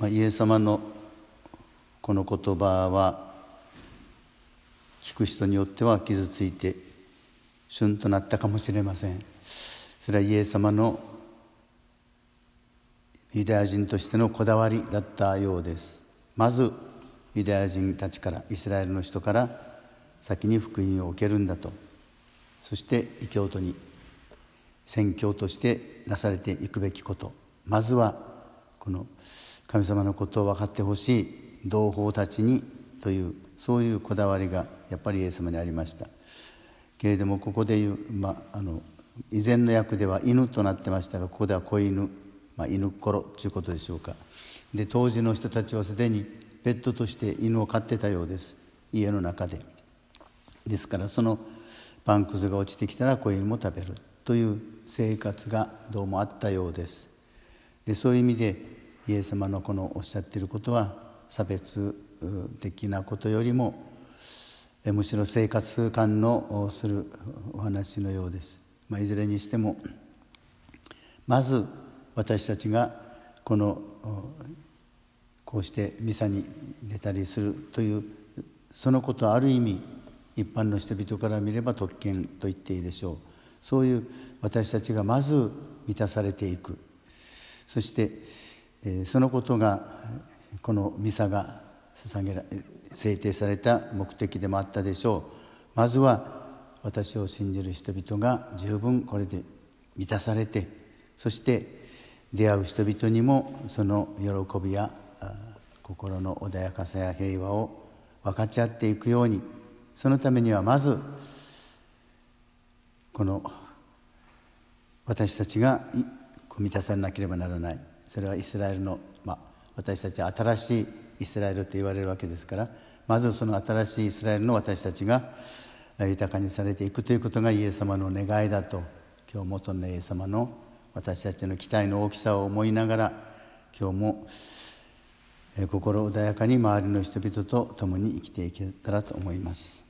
まあ、イエス様のこの言葉は聞く人によっては傷ついて旬となったかもしれません。それはイエス様のユダヤ人としてのこだわりだったようです。まずユダヤ人たちからイスラエルの人から先に福音を受けるんだと。そして異教徒に宣教としてなされていくべきこと。まずはこの神様のことを分かってほしい同胞たちにというそういうこだわりがやっぱりイエス様にありました。けれどもここでいう、まあ、あの以前の訳では犬となってましたがここでは子犬、まあ、犬っころということでしょうか。で当時の人たちはすでにペットとして犬を飼ってたようです。家の中で。ですからそのパンくずが落ちてきたら子犬も食べるという生活がどうもあったようです。でそういう意味でイエス様のこのおっしゃっていることは差別的なことよりもむしろ生活感のするお話のようです、まあ、いずれにしてもまず私たちがこのこうしてミサに出たりするというそのことはある意味一般の人々から見れば特権と言っていいでしょう。そういう私たちがまず満たされていく。そしてそのことがこのミサが捧げら制定された目的でもあったでしょう。まずは私を信じる人々が十分これで満たされてそして出会う人々にもその喜びや心の穏やかさや平和を分かち合っていくようにそのためにはまずこの私たちが満たされなければならない。それはイスラエルの、まあ、私たちは新しいイスラエルと言われるわけですからまずその新しいイスラエルの私たちが豊かにされていくということがイエス様の願いだと今日元のイエス様の私たちの期待の大きさを思いながら今日も心穏やかに周りの人々と共に生きていけたらと思います。